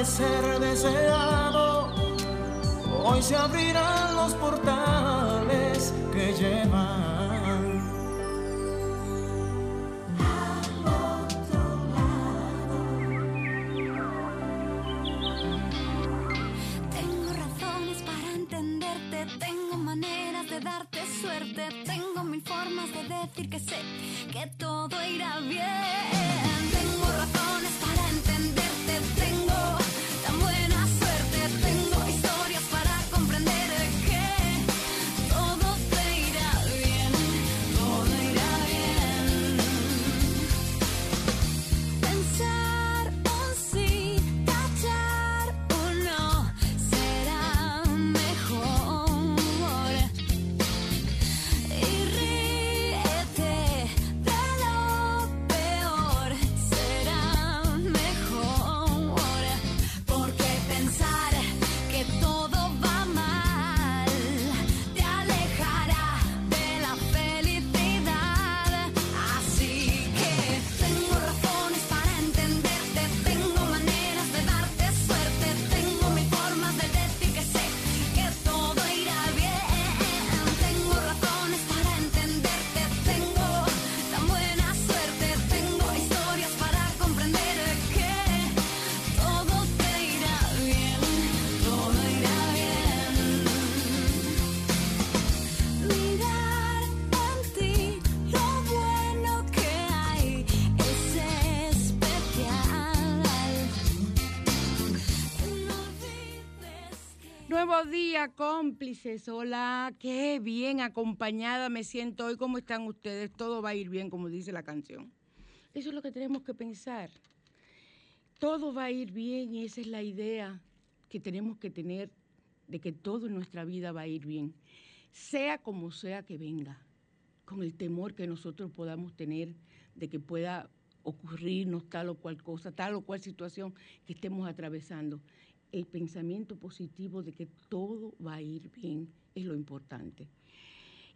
Amanecer deseado. Hoy se abrirán los portales que llevan Nuevo día, cómplices. Hola, qué bien acompañada me siento hoy. ¿Cómo están ustedes? Todo va a ir bien, como dice la canción. Eso es lo que tenemos que pensar. Todo va a ir bien y esa es la idea que tenemos que tener de que todo en nuestra vida va a ir bien, sea como sea que venga, con el temor que nosotros podamos tener de que pueda ocurrirnos tal o cual cosa, tal o cual situación que estemos atravesando. El pensamiento positivo de que todo va a ir bien es lo importante.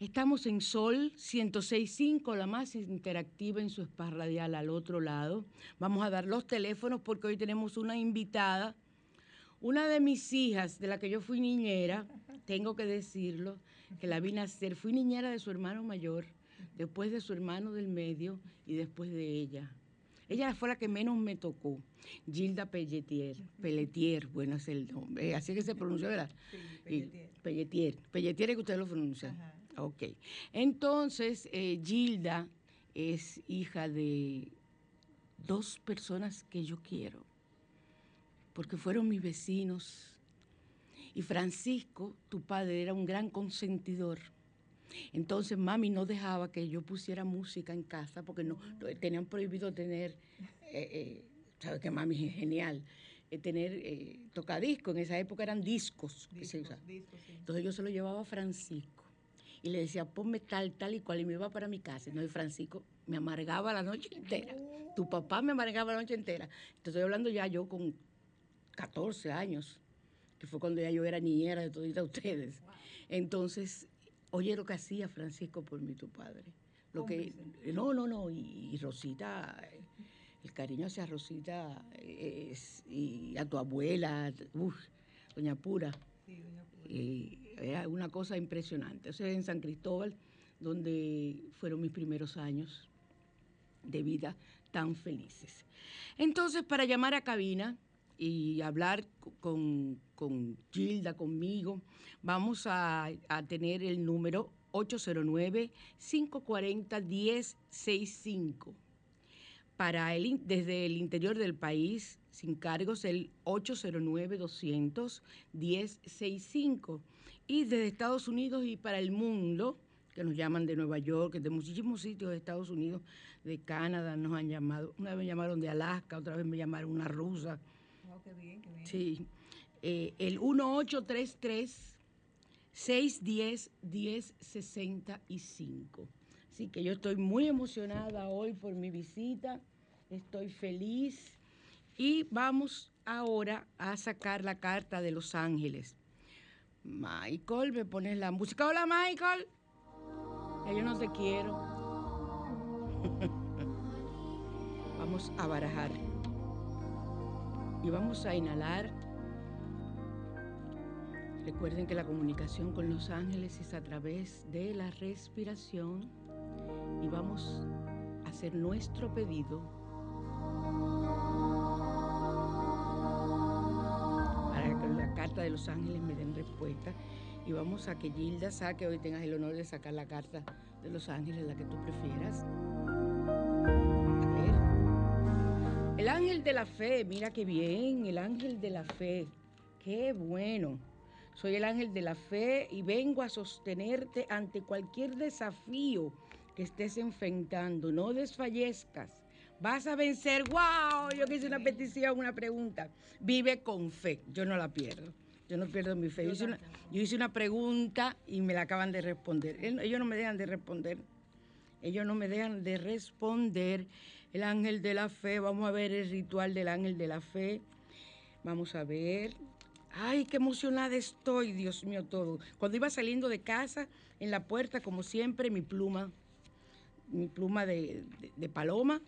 Estamos en Sol 106.5, la más interactiva en su spa radial al otro lado. Vamos a dar los teléfonos porque hoy tenemos una invitada, una de mis hijas, de la que yo fui niñera, tengo que decirlo, que la vi nacer. Fui niñera de su hermano mayor, después de su hermano del medio y después de ella. Ella fue la que menos me tocó. Gilda Pelletier. Pelletier, bueno, es el nombre. Así que se pronuncia, ¿verdad? Sí, Pelletier. Pelletier. Pelletier es que usted lo pronuncia. Ajá. Ok. Entonces, eh, Gilda es hija de dos personas que yo quiero, porque fueron mis vecinos. Y Francisco, tu padre, era un gran consentidor. Entonces mami no dejaba que yo pusiera música en casa porque no, no- tenían prohibido tener, eh, eh, sabes que mami es genial, eh, tener eh, tocadiscos. En esa época eran discos que se usaban. Entonces yo se lo llevaba a Francisco y le decía, ponme tal, tal y cual, y me iba para mi casa. Entonces Francisco me amargaba la noche entera. Tu papá me amargaba la noche entera. Te estoy hablando ya yo con 14 años, que fue cuando ya yo era niñera de todita ustedes. Entonces, oye lo que hacía Francisco por mí, tu padre. Lo que, no, no, no, y, y Rosita, eh, el cariño hacia Rosita eh, es- y a tu abuela, uf, doña Pura. Y era una cosa impresionante. Eso es en San Cristóbal, donde fueron mis primeros años de vida tan felices. Entonces, para llamar a cabina y hablar co- con, con Gilda, conmigo, vamos a, a tener el número 809-540-1065. Para el, desde el interior del país, sin cargos, el 809-200-1065. Y desde Estados Unidos y para el mundo, que nos llaman de Nueva York, de muchísimos sitios de Estados Unidos, de Canadá, nos han llamado. Una vez me llamaron de Alaska, otra vez me llamaron una rusa. Sí. Eh, el 1833 610 1065. Así que yo estoy muy emocionada hoy por mi visita. Estoy feliz. Y vamos ahora a sacar la carta de Los Ángeles. Michael, me pones la música. Hola, Michael. Yo no te quiero. vamos a barajar. Y vamos a inhalar. Recuerden que la comunicación con los ángeles es a través de la respiración y vamos a hacer nuestro pedido para que la carta de los ángeles me den respuesta y vamos a que Gilda saque, hoy tengas el honor de sacar la carta de los ángeles, la que tú prefieras. El ángel de la fe, mira qué bien, el ángel de la fe, qué bueno. Soy el ángel de la fe y vengo a sostenerte ante cualquier desafío que estés enfrentando. No desfallezcas. Vas a vencer. ¡Wow! Yo que hice una petición, una pregunta. Vive con fe. Yo no la pierdo. Yo no pierdo mi fe. Yo hice una, yo hice una pregunta y me la acaban de responder. Ellos no me dejan de responder. Ellos no me dejan de responder. El ángel de la fe. Vamos a ver el ritual del ángel de la fe. Vamos a ver. Ay, qué emocionada estoy, Dios mío, todo. Cuando iba saliendo de casa, en la puerta, como siempre, mi pluma, mi pluma de, de- paloma.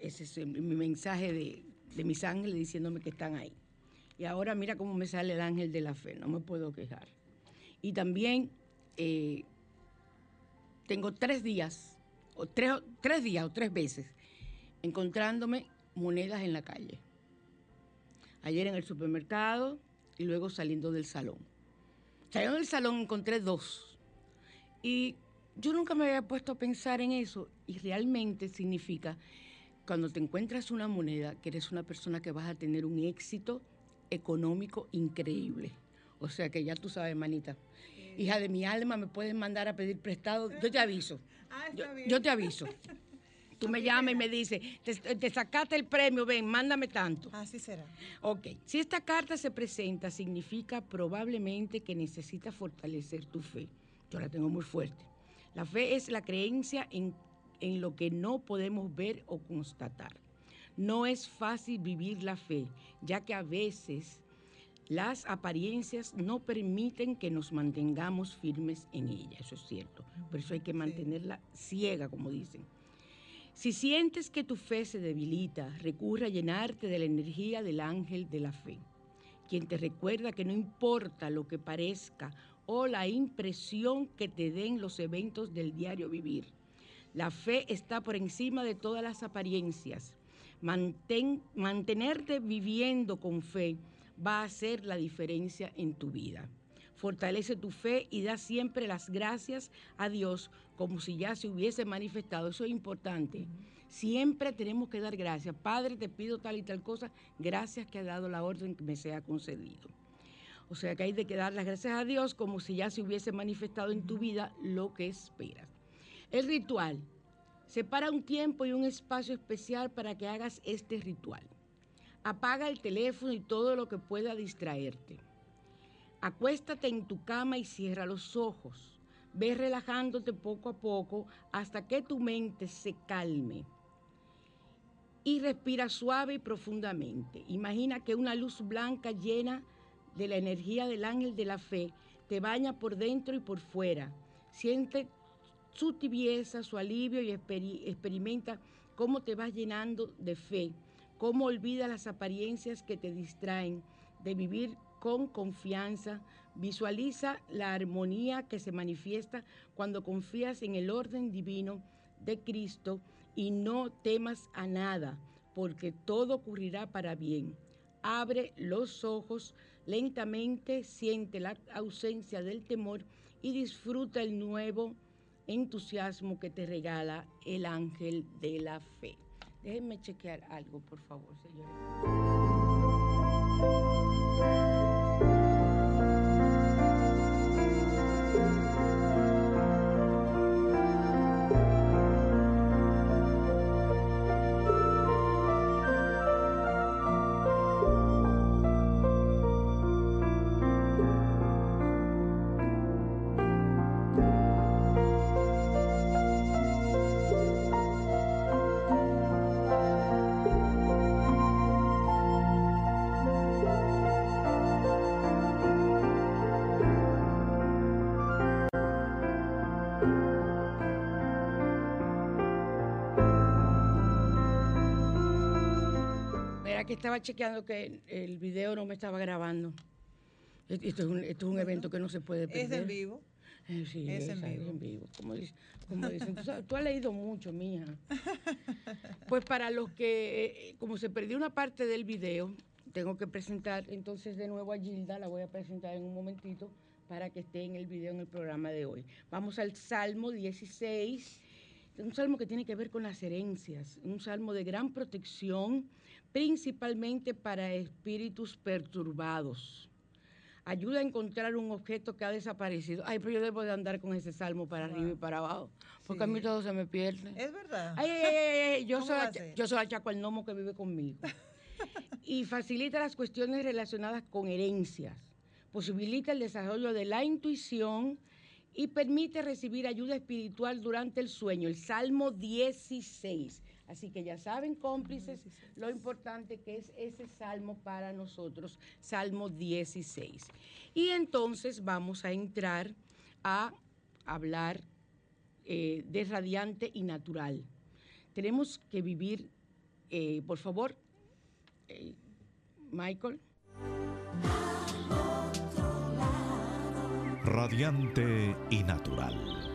Ese es mi mensaje de, de mis ángeles diciéndome que están ahí. Y ahora mira cómo me sale el ángel de la fe, no me puedo quejar. Y también eh, tengo tres días, o tres, tres días o tres veces, encontrándome monedas en la calle. Ayer en el supermercado y luego saliendo del salón. Saliendo del salón encontré dos. Y yo nunca me había puesto a pensar en eso. Y realmente significa, cuando te encuentras una moneda, que eres una persona que vas a tener un éxito económico increíble. O sea que ya tú sabes, manita. Hija de mi alma, me puedes mandar a pedir prestado. Yo te aviso. Yo, yo te aviso. Tú me llamas y me dices, te, te sacaste el premio, ven, mándame tanto. Así será. Ok, si esta carta se presenta, significa probablemente que necesitas fortalecer tu fe. Yo la tengo muy fuerte. La fe es la creencia en, en lo que no podemos ver o constatar. No es fácil vivir la fe, ya que a veces las apariencias no permiten que nos mantengamos firmes en ella, eso es cierto. Por eso hay que mantenerla ciega, como dicen. Si sientes que tu fe se debilita, recurre a llenarte de la energía del ángel de la fe, quien te recuerda que no importa lo que parezca o la impresión que te den los eventos del diario vivir. La fe está por encima de todas las apariencias. Mantén- mantenerte viviendo con fe va a hacer la diferencia en tu vida. Fortalece tu fe y da siempre las gracias a Dios como si ya se hubiese manifestado. Eso es importante. Siempre tenemos que dar gracias. Padre, te pido tal y tal cosa. Gracias que ha dado la orden que me sea concedido. O sea que hay de que dar las gracias a Dios como si ya se hubiese manifestado en tu vida lo que esperas. El ritual. Separa un tiempo y un espacio especial para que hagas este ritual. Apaga el teléfono y todo lo que pueda distraerte. Acuéstate en tu cama y cierra los ojos. Ve relajándote poco a poco hasta que tu mente se calme. Y respira suave y profundamente. Imagina que una luz blanca llena de la energía del ángel de la fe te baña por dentro y por fuera. Siente su tibieza, su alivio y experimenta cómo te vas llenando de fe, cómo olvidas las apariencias que te distraen, de vivir con confianza. Visualiza la armonía que se manifiesta cuando confías en el orden divino de Cristo y no temas a nada, porque todo ocurrirá para bien. Abre los ojos lentamente, siente la ausencia del temor y disfruta el nuevo entusiasmo que te regala el ángel de la fe. Déjenme chequear algo, por favor, señores. Que estaba chequeando que el video no me estaba grabando. Esto es un, esto es un evento que no se puede perder. Es en vivo. Eh, sí, es, en vivo. en vivo. Como, dicen, ¿Tú, has leído mucho, mía. Pues para los que, eh, como se perdió una parte del video, tengo que presentar entonces de nuevo a Gilda, la voy a presentar en un momentito para que esté en el video en el programa de hoy. Vamos al Salmo 16, un salmo que tiene que ver con las herencias, un salmo de gran protección principalmente para espíritus perturbados. Ayuda a encontrar un objeto que ha desaparecido. Ay, pero yo debo de andar con ese salmo para arriba y para abajo, porque a mí todo se me pierde. Es verdad. Ay, ay, ay, yo, soy yo soy la chaco el gnomo que vive conmigo. y facilita las cuestiones relacionadas con herencias. Posibilita el desarrollo de la intuición y permite recibir ayuda espiritual durante el sueño. El Salmo 16 Así que ya saben, cómplices, lo importante que es ese salmo para nosotros, Salmo 16. Y entonces vamos a entrar a hablar eh, de radiante y natural. Tenemos que vivir, eh, por favor, eh, Michael. Radiante y natural.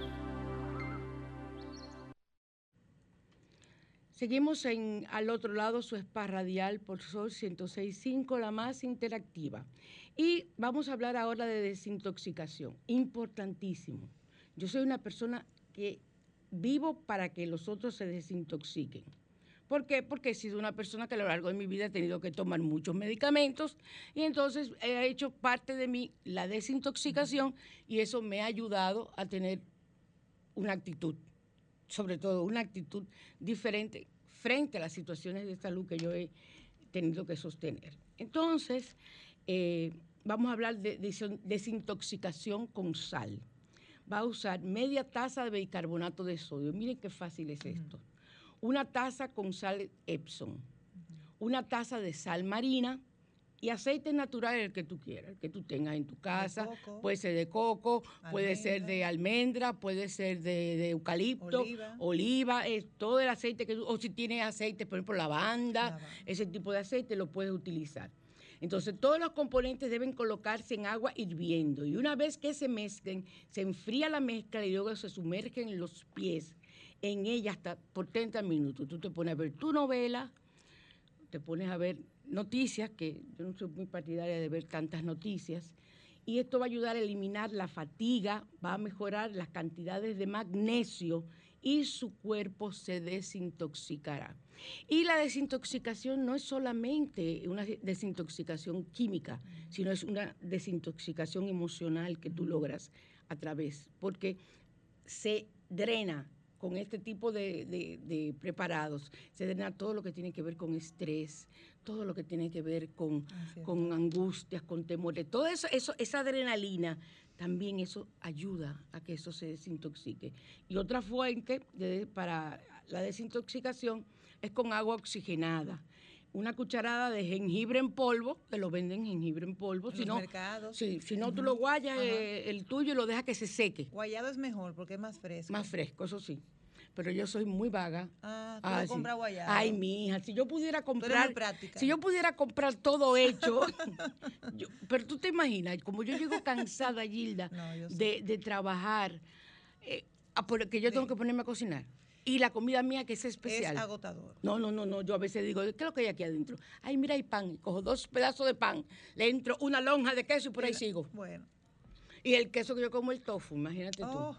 Seguimos en al otro lado su spa radial por Sol 106.5, la más interactiva. Y vamos a hablar ahora de desintoxicación, importantísimo. Yo soy una persona que vivo para que los otros se desintoxiquen. ¿Por qué? Porque he sido una persona que a lo largo de mi vida he tenido que tomar muchos medicamentos y entonces he hecho parte de mí la desintoxicación y eso me ha ayudado a tener una actitud sobre todo una actitud diferente frente a las situaciones de salud que yo he tenido que sostener. Entonces, eh, vamos a hablar de, desintoxicación con sal. Va a usar media taza de bicarbonato de sodio. Miren qué fácil es esto. Una taza con sal Epsom. Una taza de sal marina y aceite natural el que tú quieras, el que tú tengas en tu casa. Puede ser de coco, puede ser de almendra, puede ser de, eucalipto, oliva, todo el aceite que tú, o si tienes aceite, por ejemplo, lavanda, ese tipo de aceite lo puedes utilizar. Entonces, todos los componentes deben colocarse en agua hirviendo y una vez que se mezclen, se enfría la mezcla y luego se sumergen los pies en ella hasta por 30 minutos. Tú te pones a ver tu novela, te pones a ver noticias, que yo no soy muy partidaria de ver tantas noticias, y esto va a ayudar a eliminar la fatiga, va a mejorar las cantidades de magnesio y su cuerpo se desintoxicará. Y la desintoxicación no es solamente una desintoxicación química, sino es una desintoxicación emocional que tú logras a través, porque se drena con este tipo de, de- preparados, se drena todo lo que tiene que ver con estrés, todo lo que tiene que ver con, con angustias, con temores, todo eso, eso, esa adrenalina, también eso ayuda a que eso se desintoxique. Y otra fuente de- para la desintoxicación es con agua oxigenada. Una cucharada de jengibre en polvo, que lo venden jengibre en polvo. En si los no, mercados. si no tú lo guayas Ajá. eh, el tuyo y lo dejas que se seque. Guayado es mejor porque es más fresco. Más fresco, eso sí. Pero yo soy muy vaga. Ah, tú Ah, sí. compras guayado. Ay, mi hija, si yo pudiera comprar. práctica. Si yo pudiera comprar todo hecho. yo- pero tú te imaginas, como yo llego cansada, Gilda, No, de, de trabajar, eh, ah, porque yo tengo Sí. que ponerme a cocinar. Y la comida mía que es especial. Es agotador. No, no, no, no. Yo a veces digo, ¿qué es lo que hay aquí adentro? Ay, mira, hay pan. Cojo dos pedazos de pan, le entro una lonja de queso y por ahí sigo. Bueno. Y el queso que yo como el tofu, imagínate tú.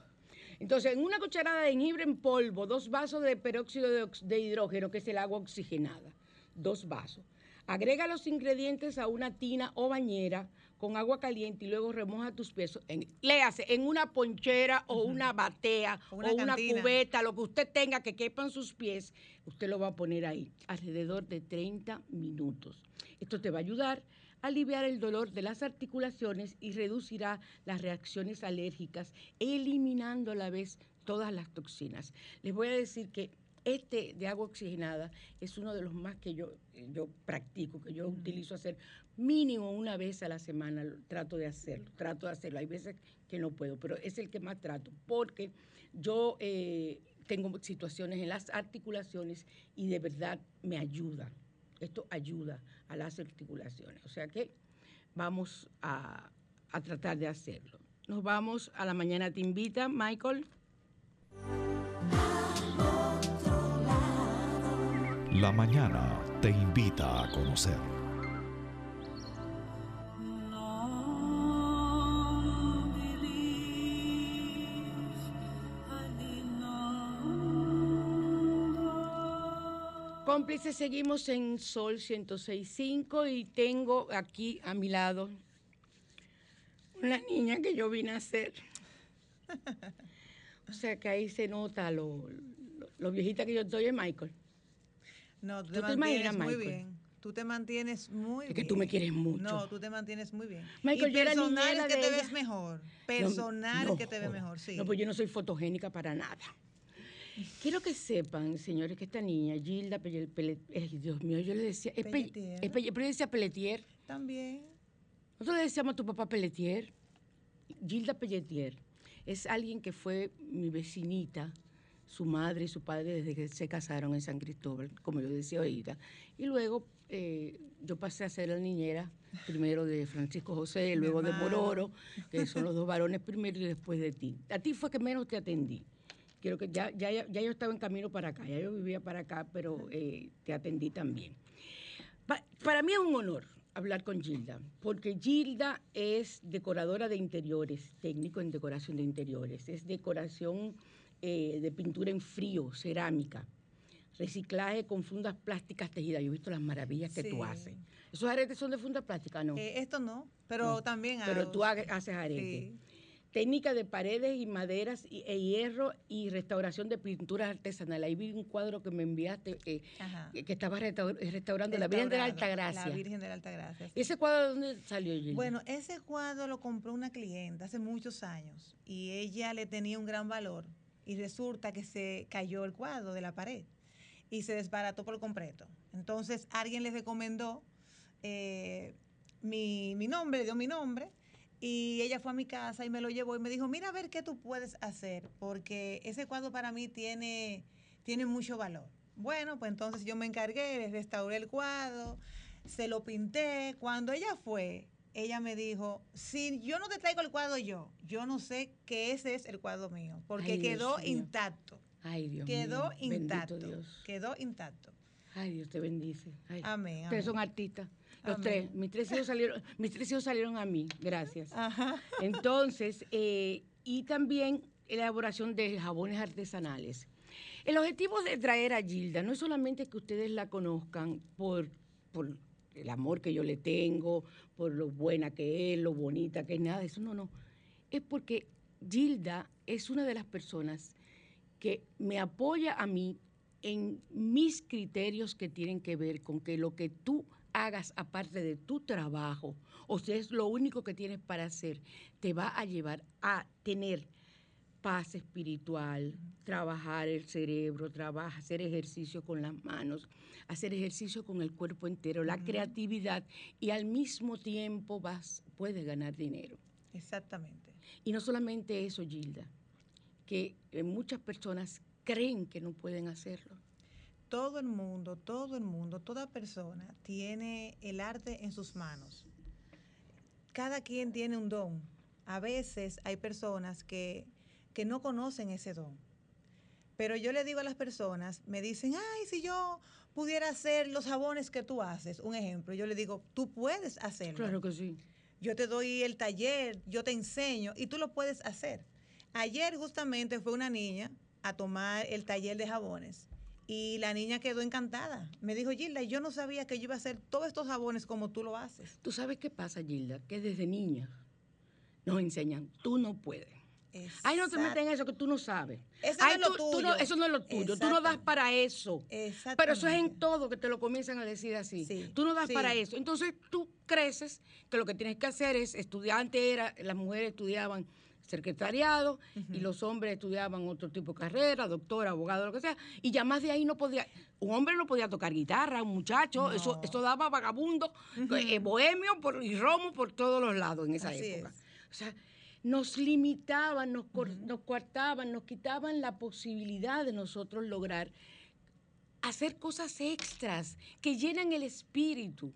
Entonces, en una cucharada de jengibre en polvo, dos vasos de peróxido de, hidrógeno, que es el agua oxigenada, dos vasos. Agrega los ingredientes a una tina o bañera con agua caliente y luego remoja tus pies. En, léase, en una ponchera o una batea O o una una, cantina. cubeta, lo que usted tenga que quepan sus pies, usted lo va a poner ahí alrededor de 30 minutos. Esto te va a ayudar aliviar el dolor de las articulaciones y reducirá las reacciones alérgicas, eliminando a la vez todas las toxinas. Les voy a decir que este de agua oxigenada es uno de los más que yo, yo practico, que yo utilizo hacer mínimo una vez a la semana, trato de hacerlo, trato de hacerlo. Hay veces que no puedo, pero es el que más trato, porque yo eh, tengo situaciones en las articulaciones y de verdad me ayuda. Esto ayuda a las articulaciones. O sea que vamos a, a tratar de hacerlo. Nos vamos a la mañana te invita, Michael. La mañana te invita a conocer. Cómplices, seguimos en Sol 106.5 y tengo aquí a mi lado una niña que yo vine a hacer. O sea que ahí se nota lo, lo, lo viejita que yo estoy en Michael. no, tú ¿Tú te te mantienes imaginas, muy Michael? bien. Tú te mantienes muy Es bien. que tú me quieres mucho. No, tú te mantienes muy bien. Michael, y yo era personal es que de te ella. ves mejor. Personal no es que te ves mejor, sí. No, pues yo no soy fotogénica para nada. Quiero que sepan, señores, que esta niña, Gilda Pelle- Pelle- ay, Dios mío, yo le decía, es, Pe- Pelletier. es pero yo decía Pelletier. También. Nosotros le decíamos a tu papá Pelletier. Gilda Pelletier es alguien que fue mi vecinita, su madre y su padre desde que se casaron en San Cristóbal, como yo decía ahorita. Y luego eh, yo pasé a ser la niñera, primero de Francisco José, luego de. Mororo, que son los dos varones primero y después de ti. A ti fue que menos te atendí. Quiero que ya, ya, ya yo estaba en camino para acá, ya yo vivía para acá, pero eh, te atendí también. Pa- para mí es un honor hablar con Gilda, porque Gilda es decoradora de interiores, técnico en decoración de interiores, es decoración eh, de pintura en frío, cerámica, reciclaje con fundas plásticas tejidas. Yo he visto las maravillas que Sí. tú haces. ¿Esos aretes son de funda plástica? No. Eh, esto no, pero No, también Pero hago- tú ha- haces aretes. Sí. Técnica de paredes y maderas y, e hierro y restauración de pinturas artesanales. Ahí vi un cuadro que me enviaste eh, que que estaba restau- restaurando la Virgen de la Alta Restaurado, Gracia. La Virgen de la Alta Gracia. ¿Y ese cuadro de dónde salió, Gilda? Bueno, ese cuadro lo compró una clienta hace muchos años y ella le tenía un gran valor y resulta que se cayó el cuadro de la pared y se desbarató por completo. Entonces alguien les recomendó eh, mi, mi nombre, le dio mi nombre y ella fue a mi casa y me lo llevó y me dijo, mira a ver qué tú puedes hacer porque ese cuadro para mí tiene, tiene mucho valor. Bueno, pues entonces yo me encargué, restauré el cuadro, se lo pinté. Cuando ella fue, ella me dijo, si yo no te traigo el cuadro yo, yo no sé que ese es el cuadro mío, porque Ay, quedó intacto. Ay, Dios quedó mío. Intacto. Dios. Quedó intacto. Ay, Dios te bendice. Ay. Amén, Ustedes amén. son artistas. Los Amén. tres. Mis tres, hijos salieron, mis tres hijos salieron a mí. Gracias. Ajá. Entonces, eh, y también elaboración de jabones artesanales. El objetivo de traer a Gilda no es solamente que ustedes la conozcan por, por el amor que yo le tengo, por lo buena que es, lo bonita que es, nada de eso, no, no. Es porque Gilda es una de las personas que me apoya a mí en mis criterios que tienen que ver con que lo que tú hagas aparte de tu trabajo, o si es lo único que tienes para hacer, te va a llevar a tener paz espiritual, trabajar el cerebro, trabajar, hacer ejercicio con las manos, hacer ejercicio con el cuerpo entero, la creatividad y al mismo tiempo vas, puedes ganar dinero. Exactamente. Y no solamente eso, Gilda, que eh, muchas personas creen que no pueden hacerlo. Todo el mundo, todo el mundo, toda persona tiene el arte en sus manos. Cada quien tiene un don. A veces hay personas que, que no conocen ese don. Pero yo le digo a las personas, me dicen, ay, si yo pudiera hacer los jabones que tú haces, un ejemplo, yo le digo, tú puedes hacerlo. Claro que sí. Yo te doy el taller, yo te enseño y tú lo puedes hacer. Ayer justamente fue una niña a tomar el taller de jabones y la niña quedó encantada. Me dijo, Gilda, yo no sabía que yo iba a hacer todos estos jabones como tú lo haces. ¿Tú sabes qué pasa, Gilda? Que desde niña nos enseñan, tú no puedes. Ay, no te metas en eso que tú no sabes. Eso no es lo tú- tú no- eso no es lo tuyo. Tú no das para eso. Pero eso es en todo que te lo comienzan a decir así. Sí, Tú no das sí. para eso. Entonces tú creces que lo que tienes que hacer es estudiante era, las mujeres estudiaban secretariado y los hombres estudiaban otro tipo de carrera, doctor, abogado, lo que sea, y ya más de ahí no podía, un hombre no podía tocar guitarra, un muchacho, eso, No. eso daba vagabundo, eh, bohemio por, y romo por todos los lados en esa Así época. es. O sea, nos limitaban, nos, cor- nos coartaban, nos quitaban la posibilidad de nosotros lograr hacer cosas extras que llenan el espíritu.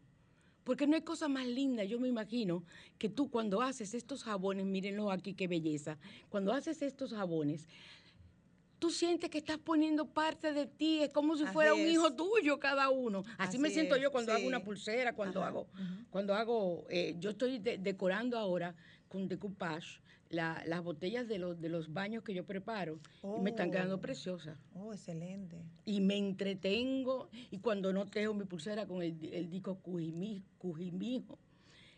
Porque no hay cosa más linda, yo me imagino, que tú cuando haces estos jabones, mírenlo aquí qué belleza, cuando haces estos jabones, tú sientes que estás poniendo parte de ti, es como si Así fuera un es. hijo tuyo cada uno. Así, me siento es, yo cuando hago una pulsera, cuando Ajá, hago, cuando hago, eh, yo estoy de- decorando ahora con decoupage la- las botellas de los, de los baños que yo preparo y me están quedando Oh. preciosas Oh, excelente. y me entretengo y cuando no tejo mi pulsera con el, el disco Cujimi- Cujimijo,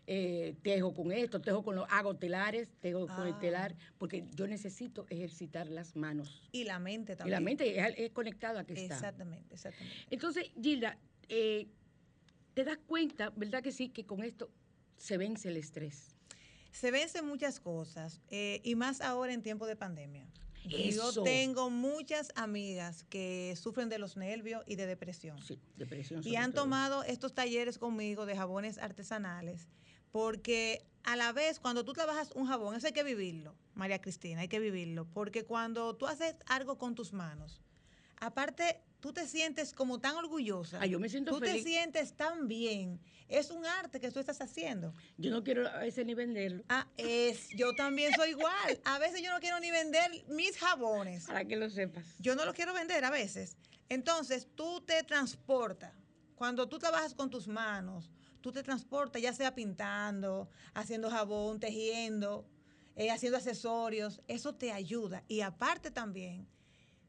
eh, tejo con esto, tejo con los, hago telares, tejo con el Ah. telar, porque yo necesito ejercitar las manos. Y la mente Y también. la mente es, es conectada que está. Exactamente, exactamente. Entonces, Gilda, eh, te das cuenta, ¿verdad que sí? Que con esto se vence el estrés. Se vencen muchas cosas, eh, y más ahora en tiempo de pandemia. Eso. Yo tengo muchas amigas que sufren de los nervios y de depresión. Sí, depresión. Y han todo. tomado estos talleres conmigo de jabones artesanales, porque a la vez cuando tú trabajas un jabón, eso hay que vivirlo, María Cristina, hay que vivirlo, porque cuando tú haces algo con tus manos, aparte tú te sientes como tan orgullosa, Ah, yo me siento tú feliz. te sientes tan bien, es un arte que tú estás haciendo. Yo no quiero a veces ni venderlo. Ah, es, yo también soy igual. A veces yo no quiero ni vender mis jabones. Para que lo sepas. Yo no los quiero vender a veces. Entonces, tú te transportas. Cuando tú trabajas con tus manos, tú te transportas, ya sea pintando, haciendo jabón, tejiendo, eh, haciendo accesorios. Eso te ayuda. Y aparte también,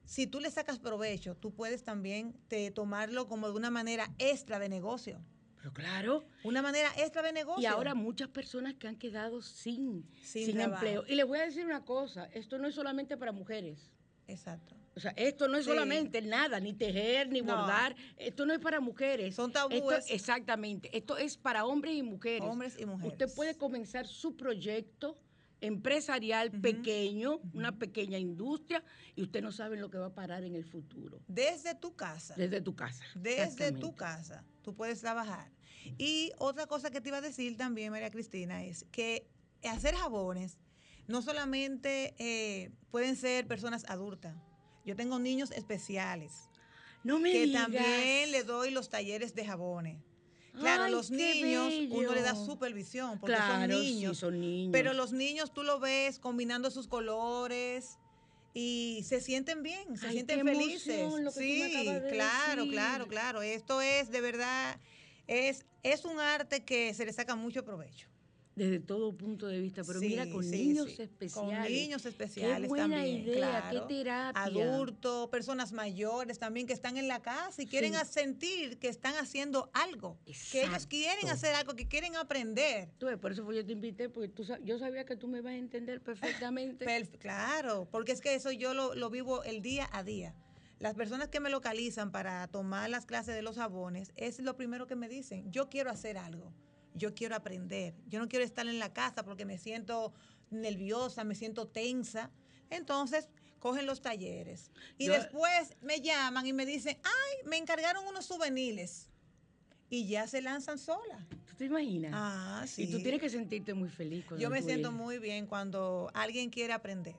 si tú le sacas provecho, tú puedes también te, tomarlo como de una manera extra de negocio. Pero claro. Una manera extra de negocio. Y ahora muchas personas que han quedado sin, Sin empleo. Y les voy a decir una cosa, esto no es solamente para mujeres. Exacto. O sea, esto no es Sí. solamente nada, ni tejer, ni No. bordar. Esto no es para mujeres. Son Esto- tabúes. exactamente. Esto es para hombres y mujeres. Hombres y mujeres. Usted puede comenzar su proyecto empresarial pequeño, una pequeña industria, y usted no sabe lo que va a parar en el futuro. Desde tu casa. Desde tu casa. Desde tu casa, tú puedes trabajar. Y otra cosa que te iba a decir también, María Cristina, es que hacer jabones no solamente eh, pueden ser personas adultas. Yo tengo niños especiales No me que digas. también le doy los talleres de jabones. Claro, Ay, los niños, uno le da supervisión porque son sí, niños. son niños. Pero los niños tú lo ves combinando sus colores y se sienten bien, se Ay, sienten felices. emoción sí, de claro, decir. claro, claro. Esto es de verdad, es, es un arte que se le saca mucho provecho. Desde todo punto de vista, pero Sí, mira, con sí, niños sí. especiales. Con niños especiales Qué buena también. idea, claro. qué terapia. Adultos, personas mayores también que están en la casa y quieren sentir que están haciendo algo. Que ellos quieren Exacto. hacer algo, que quieren aprender. Tú ves, por eso fue yo te invité, porque tú, yo sabía que tú me ibas a entender perfectamente. Perf- claro, porque es que eso yo lo, lo vivo el día a día. Las personas que me localizan para tomar las clases de los jabones es lo primero que me dicen. Yo quiero hacer algo, yo quiero aprender, yo no quiero estar en la casa porque me siento nerviosa, me siento tensa. Entonces cogen los talleres y Yo- después me llaman y me dicen, ay, me encargaron unos souvenirs y ya se lanzan solas. ¿Tú te imaginas? Ah, sí. Y tú tienes que sentirte muy feliz. cuando Yo me siento muy bien cuando alguien quiere aprender.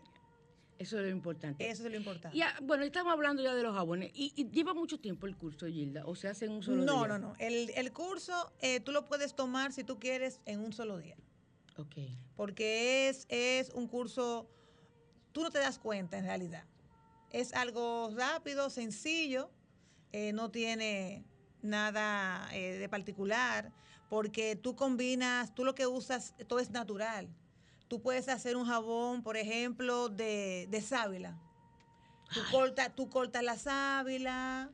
Eso es lo importante. Eso es lo importante. Y, ah, bueno, estamos hablando ya de los jabones. ¿Y, y lleva mucho tiempo el curso, Gilda? ¿O se hace en un solo no, día? no, no. El, el curso eh, tú lo puedes tomar si tú quieres en un solo día. Ok. Porque es, es un curso, tú no te das cuenta en realidad. Es algo rápido, sencillo, eh, no tiene nada eh, de particular, porque tú combinas, tú lo que usas, todo es natural. Tú puedes hacer un jabón, por ejemplo, de, de sábila. Tú cortas, tú cortas la sábila,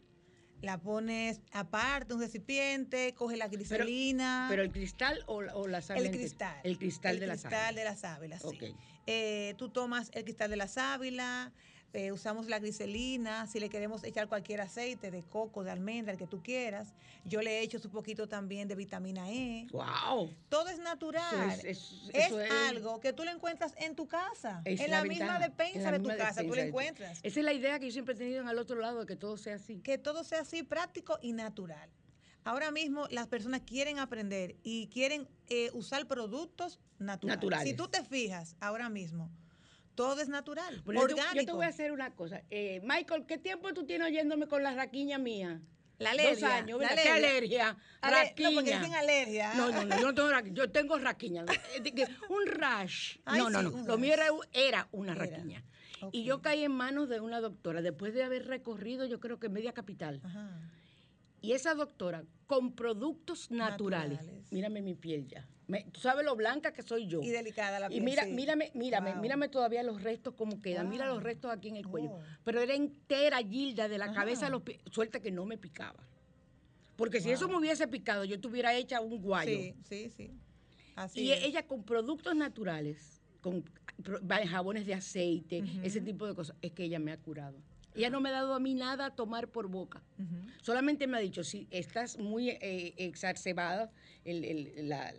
la pones aparte, un recipiente, coges la glicerina. ¿Pero el cristal o, la- o la sábila? El cristal. El cristal El de la cristal sábila. de la sábila, sí. Eh, tú tomas el cristal de la sábila, eh, usamos la glicerina, si le queremos echar cualquier aceite de coco, de almendra, el que tú quieras. Yo le echo un poquito también de vitamina E. ¡Wow! Todo es natural. Eso es- eso- es, eso es- algo que tú lo encuentras en tu casa, en la, la misma despensa de tu casa, tú lo encuentras. Esa es la idea que yo siempre he tenido en el otro lado, de que todo sea así. Que todo sea así práctico y natural. Ahora mismo las personas quieren aprender y quieren eh, usar productos naturales. Naturales. Si tú te fijas ahora mismo, todo es natural, Bueno, yo te- orgánico. yo te voy a hacer una cosa. Eh, Michael, ¿qué tiempo tú tienes oyéndome con la raquiña mía? La Dos alergia, años, la ¿verdad? ¿Qué alergia? Ale- raquiña. No, porque dicen alergia. No, no, no, yo no tengo raquiña. Yo tengo raquiña. Eh, Un rash. Ay, no, no, no. Lo mío era, era una Era. raquiña. Y yo caí en manos de una doctora después de haber recorrido, yo creo que media capital. Ajá. Y esa doctora, con productos naturales, Naturales. mírame mi piel ya. Me- tú sabes lo blanca que soy yo. Y delicada la Y piel, mira, sí. mírame, mírame, Wow. mírame todavía los restos como quedan. Mira los restos aquí en el cuello. Oh. Pero era entera, Gilda, de la Ajá. cabeza a los pies. Suerte que no me picaba. Porque si eso me hubiese picado, yo tuviera hecha un guayo. Sí, sí, sí. Así y es. ella con productos naturales, con jabones de aceite, ese tipo de cosas, es que ella me ha curado. Ella no me ha dado a mí nada a tomar por boca. Solamente me ha dicho, si estás muy eh, exacerbada, el- el- la,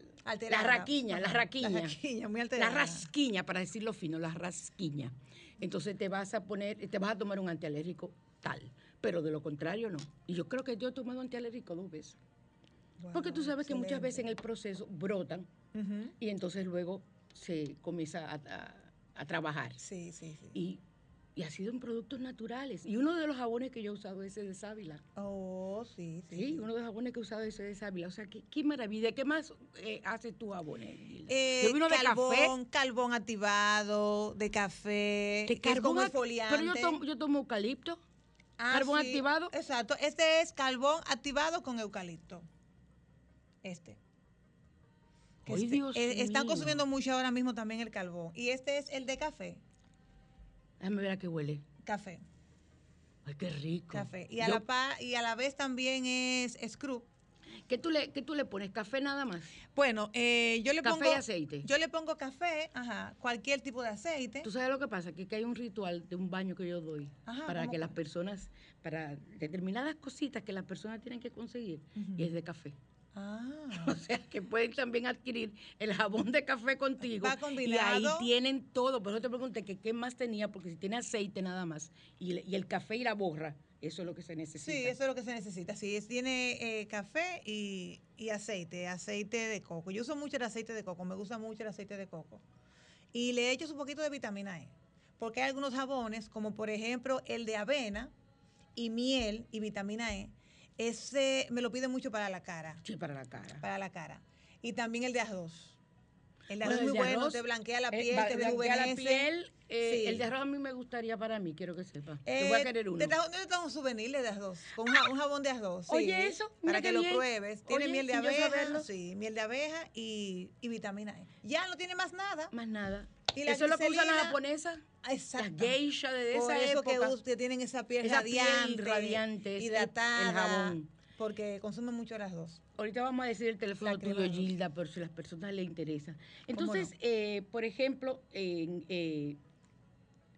la raquiña, la raquiña. La raquiña, muy La alterada. rasquiña, para decirlo fino, la rasquiña. Entonces te vas a poner, te vas a tomar un antialérgico tal, pero de lo contrario no. Y yo creo que yo he tomado antialérgico dos veces. Porque tú sabes que muchas veces en el proceso brotan y entonces luego se comienza a, a- a trabajar. Sí, sí, sí. Y, y ha sido en productos naturales. Y uno de los jabones que yo he usado es ese de sábila. Oh, sí, sí. Sí, uno de los jabones que he usado es ese de sábila. O sea, qué, qué maravilla. ¿Qué más eh, haces tú jabones? Eh, yo vi uno de carbón, café. carbón activado, de café, De carbón, exfoliante. pero yo tomo, yo tomo eucalipto. Ah, carbón sí, activado. Exacto. Este es carbón activado con eucalipto. Este. Ay, este- Dios eh, Están mío. consumiendo mucho ahora mismo también el carbón. Y este es el de café. Déjame ver a qué huele. Café. Ay, qué rico. Café. Y a, Yo- la, pa- y a la vez también es scrub. ¿Qué tú, le, ¿Qué tú le pones? ¿Café nada más? Bueno, eh, yo le Café pongo. y aceite. Yo le pongo café, ajá, cualquier tipo de aceite. ¿Tú sabes lo que pasa? Que, que hay un ritual de un baño que yo doy Ajá, para ¿cómo que las personas, para determinadas cositas que las personas tienen que conseguir, y es de café. Ah. O sea, que pueden también adquirir el jabón de café contigo. Va Y ahí combinado. tienen todo. Por eso te pregunté que qué más tenía, porque si tiene aceite nada más y, y el café y la borra, eso es lo que se necesita. Sí, eso es lo que se necesita. Sí, es- tiene eh, café y, y aceite, aceite de coco. Yo uso mucho el aceite de coco, me gusta mucho el aceite de coco. Y le echo un poquito de vitamina E. Porque hay algunos jabones, como por ejemplo el de avena y miel y vitamina E, ese me lo pide mucho para la cara. Sí, para la cara. Para la cara. Y también el de arroz. El de arroz Bueno, es muy bueno, arroz, te blanquea la eh, piel, va- te blanquea la piel. eh, Sí. El de arroz a mí me gustaría para mí, quiero que sepa. Yo Eh, voy a querer uno. Te trajo, te trajo un souvenir de arroz, con un, ja- un jabón de arroz. sí, Oye, eso, mira Para que lo pruebes. Tiene Oye, miel de yo abeja, sí, miel de abeja y, y vitamina E. Ya no tiene más nada. Más nada. Y la Eso es lo que usan las japonesas. Las Exacto. geisha de Por esa eso época. que tienen esa piel Esa piel radiante, radiante, es el- hidratada, jabón. porque consumen mucho las dos. Ahorita vamos a decir el teléfono La crema tuyo. Gilda, por si a las personas les interesa. no? Entonces, eh, por ejemplo, en eh,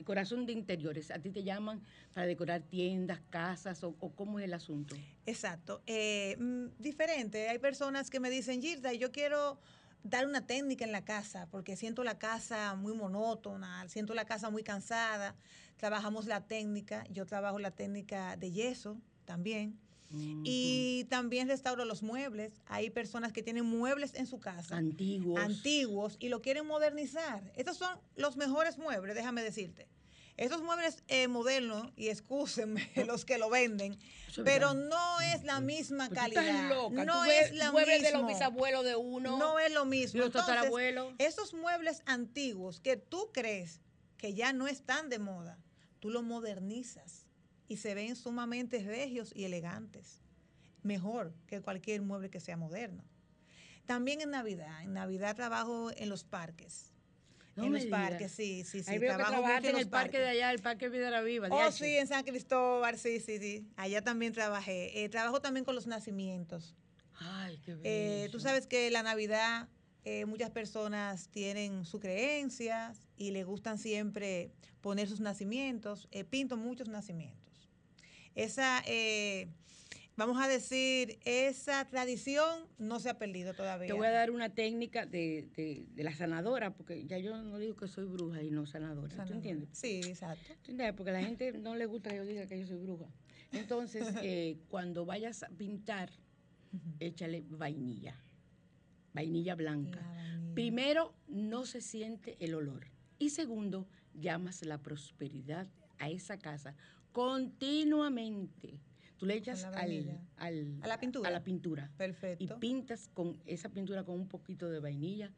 Corazón de Interiores, ¿a ti te llaman para decorar tiendas, casas o, o cómo es el asunto? Exacto. Eh, mm, diferente. Hay personas que me dicen, Gilda, yo quiero dar una técnica en la casa, porque siento la casa muy monótona, siento la casa muy cansada. Trabajamos la técnica, yo trabajo la técnica de yeso también. Y también restauro los muebles. Hay personas que tienen muebles en su casa. Antiguos. antiguos y lo quieren modernizar. Estos son los mejores muebles, déjame decirte. Estos muebles eh, modernos, y excúsenme los que lo venden, es pero verdad. no es la misma Pues tú calidad. loca. No ves es la muebles de los misma. bisabuelos de uno. No es lo mismo. los tatarabuelos. esos muebles antiguos que tú crees que ya no están de moda, tú los modernizas y se ven sumamente regios y elegantes. Mejor que cualquier mueble que sea moderno. También en Navidad. En Navidad trabajo en los parques. No en los parques, sí, sí, sí. Ahí veo que trabajo mucho trabajaste en los el parque de allá, el parque Piedra Viva. Oh, sí, en San Cristóbal, sí, sí, sí. Allá también trabajé. Eh, trabajo también con los nacimientos. Ay, qué Eh, tú sabes que la Navidad eh, muchas personas tienen sus creencias y le gustan siempre poner sus nacimientos. Eh, pinto muchos nacimientos. Esa, eh, vamos a decir, esa tradición no se ha perdido todavía. Te voy a dar una técnica de, de- de la sanadora, porque ya yo no digo que soy bruja y no sanadora. ¿Tú entiendes? Sí, exacto. ¿Tú entiendes? Porque a la gente no le gusta que yo diga que yo soy bruja. Entonces, eh, cuando vayas a pintar, échale vainilla. Vainilla blanca. Vainilla. Primero, no se siente el olor. Y segundo, llamas la prosperidad a esa casa continuamente. Tú le echas al, al- A la pintura. A la pintura. Y Perfecto. pintas con esa pintura con un poquito de vainilla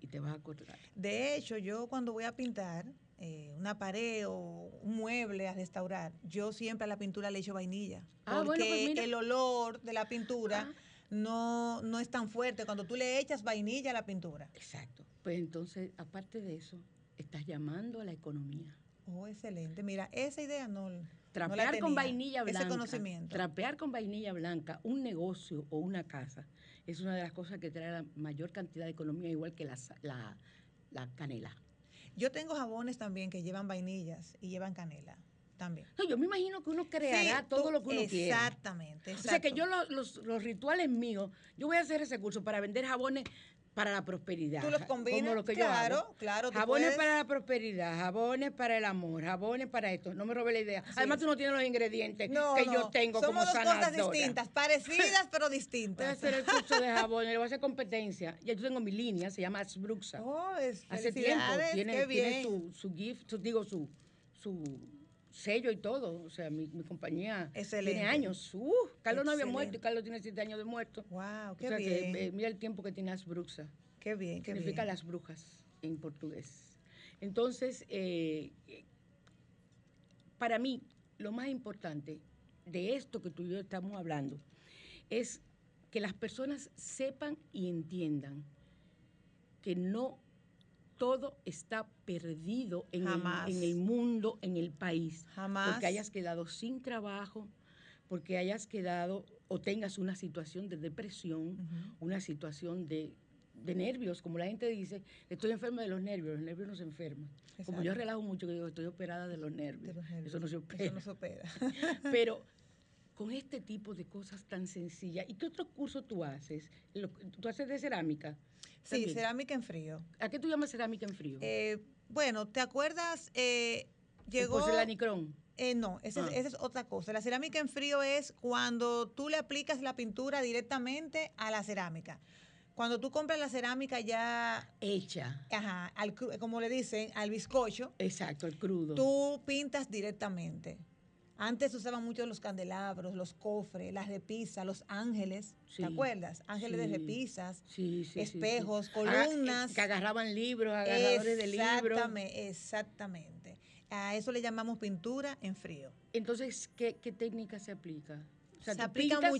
y te vas a acordar. De hecho, yo cuando voy a pintar eh, una pared o un mueble a restaurar, yo siempre a la pintura le echo vainilla. Ah, porque bueno, pues mira. el olor de la pintura Ah. no, no es tan fuerte cuando tú le echas vainilla a la pintura. Exacto. Pues entonces, aparte de eso, estás llamando a la economía. Oh, excelente. Mira, esa idea no, no Trapear con vainilla blanca. Ese conocimiento. Trapear con vainilla blanca un negocio o una casa es una de las cosas que trae la mayor cantidad de economía, igual que la, la, la canela. Yo tengo jabones también que llevan vainillas y llevan canela también. No, yo me imagino que uno creará Sí, todo tú- lo que uno quiera. Exactamente, O sea que yo lo- los, los rituales míos, yo voy a hacer ese curso para vender jabones para la prosperidad. Tú los combinas, como lo que claro, yo hago. claro, Jabones puedes- para la prosperidad, jabones para el amor, jabones para esto. No me robe la idea. Además, tú no tienes los ingredientes No, que no, yo tengo Somos como dos cosas distintas, parecidas pero Voy a distintas. hacer el curso de jabones, le voy a hacer competencia. Ya yo tengo mi línea, se llama Asbruxa. Oh, es- Hace tiempo, tiene, qué tiene bien. su, su gift, su- digo, su, su sello y todo. O sea, mi, mi compañía Excelente. tiene años. Uh, Carlos no había muerto y Carlos tiene siete años de muerto. Wow, O qué sea bien. que eh, mira el tiempo que tiene Asbruxa. qué bien, qué Significa bien. las brujas en portugués. Entonces, eh, para mí, lo más importante de esto que tú y yo estamos hablando es que las personas sepan y entiendan que no todo está perdido en, el, Jamás. en el mundo, en el país. Jamás. Porque hayas quedado sin trabajo, porque hayas quedado o tengas una situación de depresión, una situación de, de nervios, como la gente dice, estoy enferma de los nervios, los nervios no se enferman. Como yo relajo mucho, que digo, estoy operada de los nervios. De los nervios. Eso no se opera. Eso no se opera. Pero con este tipo de cosas tan sencillas, ¿y qué otro curso tú haces? ¿Tú haces de cerámica? Sí, También. cerámica en frío. ¿A qué tú llamas cerámica en frío? Eh, bueno, ¿te acuerdas? Eh, llegó... porcelanicrón. Eh, no, esa, es- Ah. esa es otra cosa. La cerámica en frío es cuando tú le aplicas la pintura directamente a la cerámica. Cuando tú compras la cerámica ya, Hecha. ajá, al como le dicen, al bizcocho, Exacto, el crudo. tú pintas directamente. Antes usaban mucho los candelabros, los cofres, las repisas, los ángeles. Sí, ¿Te acuerdas? Ángeles de repisas, Sí, espejos, Aga- columnas. que agarraban libros, agarradores de libros. Exactamente, exactamente. A eso le llamamos pintura en frío. Entonces, ¿qué, qué técnica se aplica? O sea, Se aplica pintas-.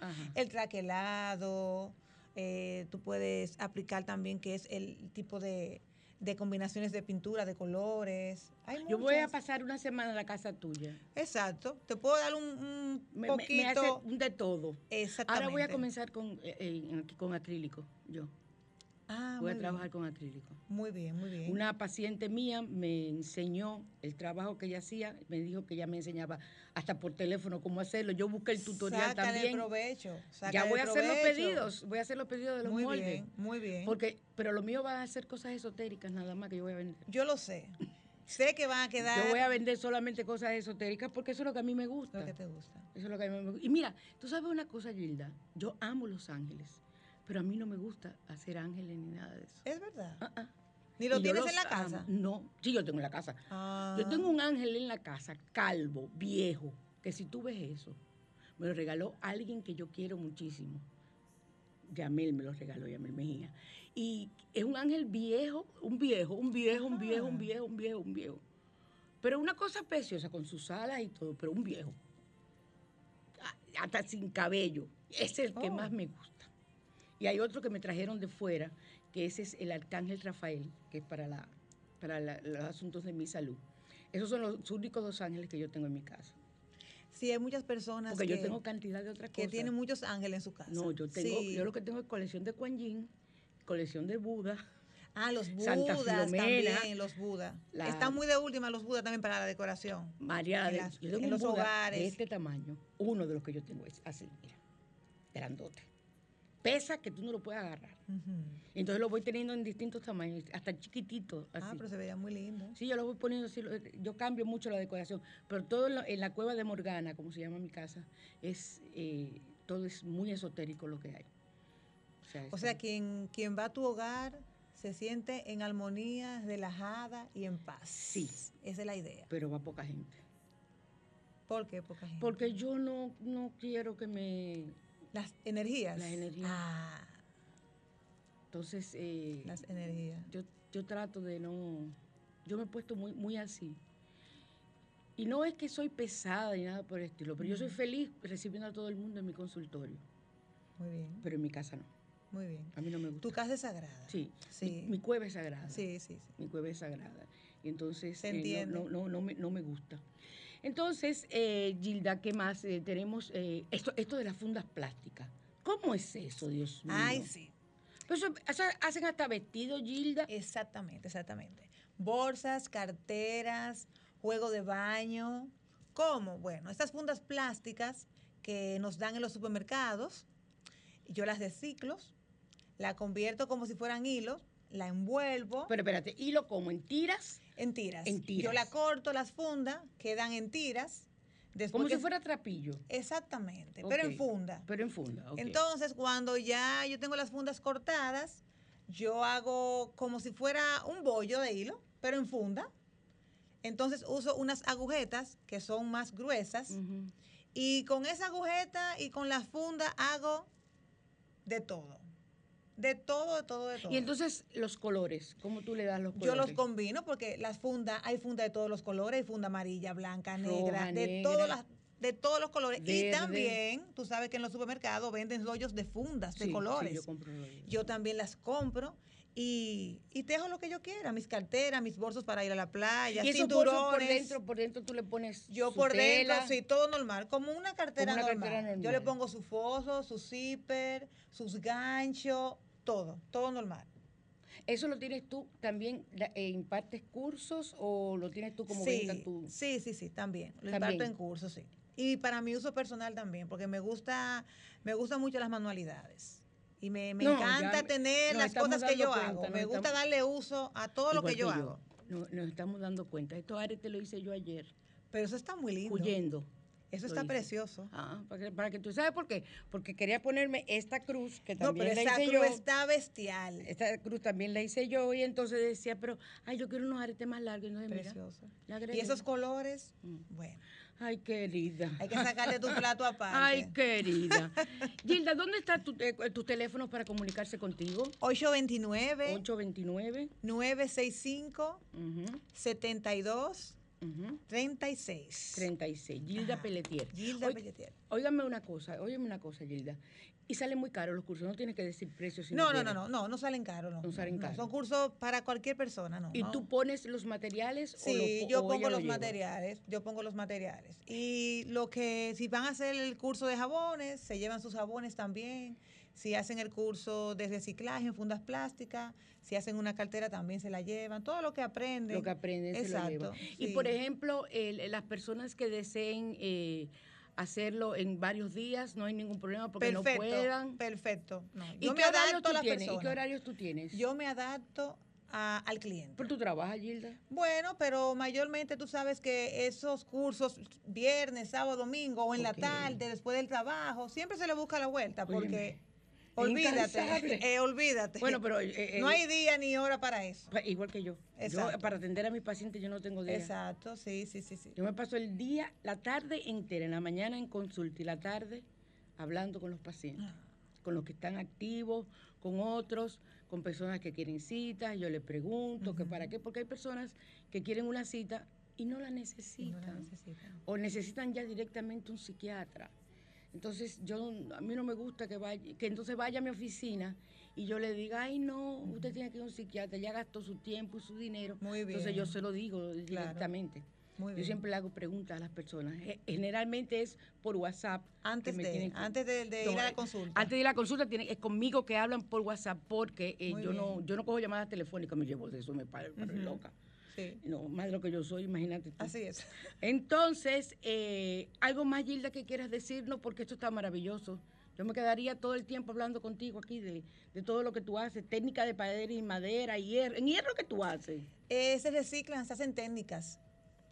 Ajá. El traquelado, eh, tú puedes aplicar también que es el tipo de, de combinaciones de pintura, de colores. Hay Yo voy a pasar una semana en la casa tuya. Exacto. Te puedo dar un, un Me, poquito. me hace un de todo. Exactamente. Ahora voy a comenzar con, eh, eh, con acrílico, yo. Ah, voy a trabajar bien. con acrílico. Muy bien, muy bien. Una paciente mía me enseñó el trabajo que ella hacía, me dijo que ella me enseñaba hasta por teléfono cómo hacerlo. Yo busqué el tutorial Sácale también. provecho. Ya voy a hacer los pedidos, voy a hacer los pedidos de los Muy moldes. bien, muy bien. Porque, pero lo mío va a ser cosas esotéricas nada más que yo voy a vender. Yo lo sé. Sé que van a quedar Yo voy a vender solamente cosas esotéricas porque eso es lo que a mí me gusta. lo que te gusta. Eso es lo que a mí me gusta. Y mira, tú sabes una cosa, Gilda. Yo amo los ángeles, pero a mí no me gusta hacer ángeles ni nada de eso. Es verdad. Ah, ah. ¿Ni lo Y tienes los en la casa? No, sí, yo tengo en la casa. Ah. Yo tengo un ángel en la casa, calvo, viejo, que si tú ves eso, me lo regaló alguien que yo quiero muchísimo. Yamel me lo regaló, Yamel Mejía. Y es un ángel viejo, un viejo, un viejo, un viejo, un Ah. viejo, un viejo, un viejo. Pero una cosa preciosa, con sus alas y todo, pero un viejo. Ah, Hasta sin cabello. Es el que Oh. más me gusta. Y hay otro que me trajeron de fuera, que ese es el arcángel Rafael, que es para, la, para la- los asuntos de mi salud. Esos son los únicos dos ángeles que yo tengo en mi casa. Sí, hay muchas personas Porque que, yo tengo cantidad de otras que cosas. tienen muchos ángeles en su casa. No, yo tengo, Sí. yo lo que tengo es colección de Kuan Yin, colección de Buda. Ah, los budas también, los budas. Están muy de última los budas también para la decoración. María, En de, las- yo tengo en un los Buda hogares. de este tamaño. Uno de los que yo tengo es así, mira, grandote. Pesa que tú no lo puedes agarrar. Entonces lo voy teniendo en distintos tamaños, hasta chiquitito, así. Ah, pero se vería muy lindo. Sí, yo lo voy poniendo así, yo cambio mucho la decoración, pero todo en la, en la cueva de Morgana, como se llama mi casa, es eh, todo es muy esotérico lo que hay. O sea, O sea, quien, quien va a tu hogar se siente en armonía, relajada y en paz. Sí. Esa es la idea. pero va poca gente. ¿Por qué? Poca gente. Porque yo no, no quiero que me... Las energías. Las energías. Ah, Entonces, eh, las energías. yo, yo trato de no... Yo me he puesto muy, muy así. Y no es que soy pesada ni nada por el estilo, pero yo soy feliz recibiendo a todo el mundo en mi consultorio, Muy bien, pero en mi casa no. muy bien. A mí no me gusta. Tu casa es sagrada. Sí, Sí. Mi, mi cueva es sagrada. Sí, sí, sí. Mi cueva es sagrada. Y entonces Se eh, no- no, no, no, me, no me gusta. Entonces, eh, Gilda, ¿qué más? Eh, tenemos eh, esto, esto de las fundas plásticas. ¿Cómo es eso, Dios mío? Ay, sí. Pero eso- eso hacen hasta vestidos, Gilda. Exactamente, exactamente. Bolsas, carteras, juego de baño. ¿Cómo? Bueno, estas fundas plásticas que nos dan en los supermercados, yo las reciclo, la convierto como si fueran hilos, la envuelvo Pero espérate, ¿hilo como en tiras? En tiras. en tiras. Yo la corto las fundas, quedan en tiras. Después Como si fuera trapillo. Exactamente, pero en funda. Pero en funda, ok. Entonces, cuando ya yo tengo las fundas cortadas, yo hago como si fuera un bollo de hilo, pero en funda. Entonces uso unas agujetas que son más gruesas y con esa agujeta y con la funda hago de todo. De todo, de todo, de todo. Y entonces los colores, ¿cómo tú le das los yo colores? los combino porque las fundas, hay funda de todos los colores, hay funda amarilla, blanca, negra, de negra. todas las de todos los colores. Verde. Y también, tú sabes que en los supermercados venden rollos de fundas, de sí, colores. yo compro rollos. Yo también las compro y, y tejo lo que yo quiera, mis carteras, mis bolsos para ir a la playa, y esos bolsos cinturones. por dentro, por dentro tú le pones yo su por tela. dentro, sí, todo normal, como una cartera, Como una normal. cartera Yo le normal. pongo su foso, su zipper, sus ganchos, todo, todo normal. ¿Eso lo tienes tú también, eh, impartes cursos o lo tienes tú como sí, venta tú? sí, sí, sí, también. Lo También. imparto en cursos, sí. Y para mi uso personal también, porque me gusta, me gustan mucho las manualidades. Y me, me No, encanta ya tener nos las cosas que yo cuenta, hago. nos Me gusta darle uso a todo lo que yo hago. No, nos estamos dando cuenta. Esto arete lo hice yo ayer, Pero eso está muy lindo. huyendo. Eso está precioso. Ah, para que, para que tú sabes por qué. Porque quería ponerme esta cruz que No, también pero la esa hice cruz yo. está bestial. Esta cruz también la hice yo y entonces decía, pero, ay, yo quiero unos aretes más largos. y mira, Precioso. Y esos colores, Mm. bueno. Ay, querida. Hay que sacarle tu plato aparte. Ay, querida. Gilda, ¿dónde están tu, eh, tus teléfonos para comunicarse contigo? 829 829 965 ujú, 72 ujú, 36. 36. Gilda Ajá. Pelletier. Gilda Pelletier. Óigame una cosa, óigame una cosa, Gilda. Y salen muy caros los cursos, no tienes que decir precios. si No, no, no, no, no, no salen caros. No, No salen caros. Son cursos para cualquier persona, ¿no? ¿Y no. tú pones los materiales o Sí, lo, yo o pongo lo los materiales, yo pongo los materiales. Y lo que, si van a hacer el curso de jabones, se llevan sus jabones también. Si hacen el curso de reciclaje en fundas plásticas, si hacen una cartera también se la llevan. Todo lo que aprenden. Lo que aprenden se lo Exacto, llevan. Y por ejemplo, el- las personas que deseen eh, hacerlo en varios días, no hay ningún problema porque no puedan. perfecto. No, ¿Y yo qué me adapto a tú la tienes? ¿Y qué horarios tú tienes? Yo me adapto a- al cliente. ¿Pero tú trabajas, Gilda? Bueno, pero mayormente tú sabes que esos cursos viernes, sábado, domingo o en la tarde, después del trabajo, siempre se le busca la vuelta porque Óyeme, olvídate, eh, olvídate. Bueno, pero... eh, eh, no hay día ni hora para eso. Igual que yo. Yo, para atender a mis pacientes, yo no tengo día. Exacto, sí, sí, sí, sí. Yo me paso el día, la tarde entera, en la mañana en consulta y la tarde hablando con los pacientes, Ah. con los que están activos, con otros, con personas que quieren citas. Yo les pregunto que para qué, porque hay personas que quieren una cita y no la no necesitan. o necesitan ya directamente un psiquiatra. Entonces, yo a mí no me gusta que vaya, que entonces vaya a mi oficina y yo le diga, ay no, usted tiene que ir a un psiquiatra, ya gastó su tiempo y su dinero. Muy Entonces bien. yo se lo digo directamente. Muy Yo siempre le hago preguntas a las personas. Ge- Generalmente es por WhatsApp. Antes me de, antes de, de No, ir a la consulta. Antes de ir a la consulta, tienen, es conmigo que hablan por WhatsApp porque eh, yo no, yo no cojo llamadas telefónicas, me llevo de eso, me paro, paro Ujú. loca. Sí, No, más de lo que yo soy, imagínate tú. así es. Entonces, eh, algo más, Gilda, que quieras decirnos, porque esto está maravilloso. Yo me quedaría todo el tiempo hablando contigo aquí de, de todo lo que tú haces, técnica de pared y madera, hierro, en hierro que tú haces. Eh, se reciclan, se hacen técnicas,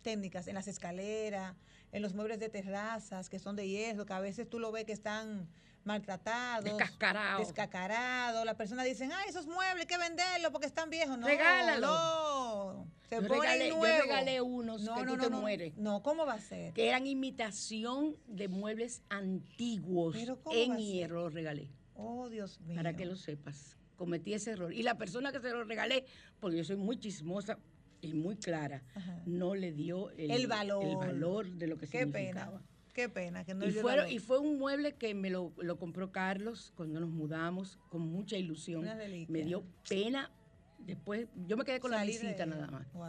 técnicas en las escaleras, en los muebles de terrazas que son de hierro, que a veces tú lo ves que están maltratados, Descascarados. descascarados. Las personas dicen, ah, esos muebles hay que venderlos porque están viejos. No, Regálalo. no. Se Yo regalé- yo nuevos. regalé unos que tú te no. mueres. No, ¿cómo va a ser? que eran imitación de muebles antiguos Pero ¿cómo en hierro, los regalé, Oh, Dios mío. para que lo sepas. Cometí ese error. Y la persona que se lo regalé, porque yo soy muy chismosa y muy clara, Ajá. no le dio el, El valor. el valor de lo que Qué significaba. pena. Qué pena que no y, fueron- y fue un mueble que me lo, lo compró Carlos cuando nos mudamos, con mucha ilusión. Una. Me dio pena. Después, yo me quedé con Salir la visita nada más. Wow.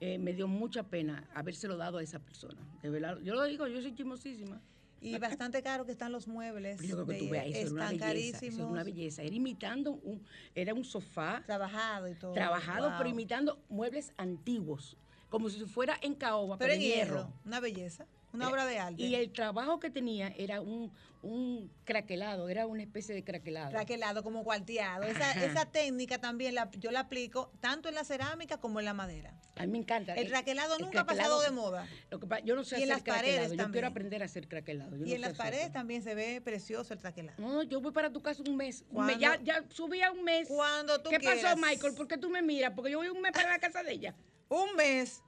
Eh, me dio mucha pena habérselo dado a esa persona. De verdad, yo lo digo, yo soy chismosísima. Y bastante caro que están los muebles. Yo creo que tú veas, eso era una están belleza. Eso carísimos. era una belleza. Era imitando un, era un sofá Trabajado y todo. trabajado, Wow. pero imitando muebles antiguos, como si fuera en caoba, Pero pero, en en hierro. hierro. Una belleza. Una Eh, obra de arte. Y el trabajo que tenía era un, un craquelado, era una especie de craquelado. Raquelado, como cuarteado. Esa, esa técnica también la, yo la aplico tanto en la cerámica como en la madera. A mí me encanta. El raquelado el nunca ha pasado craquelado- de moda. Lo que pa- yo no sé Y en hacer las paredes craquelado. Yo también. quiero aprender a hacer craquelado. yo Y no en las paredes hacerlo. también se ve precioso el traquelado. No, yo voy para tu casa un mes. Un mes. Cuando- Ya, ya subí a un mes. Cuando tú ¿Qué quieras. pasó, Michael? ¿Por qué tú me miras? Porque yo voy un mes para la casa de ella. Un mes.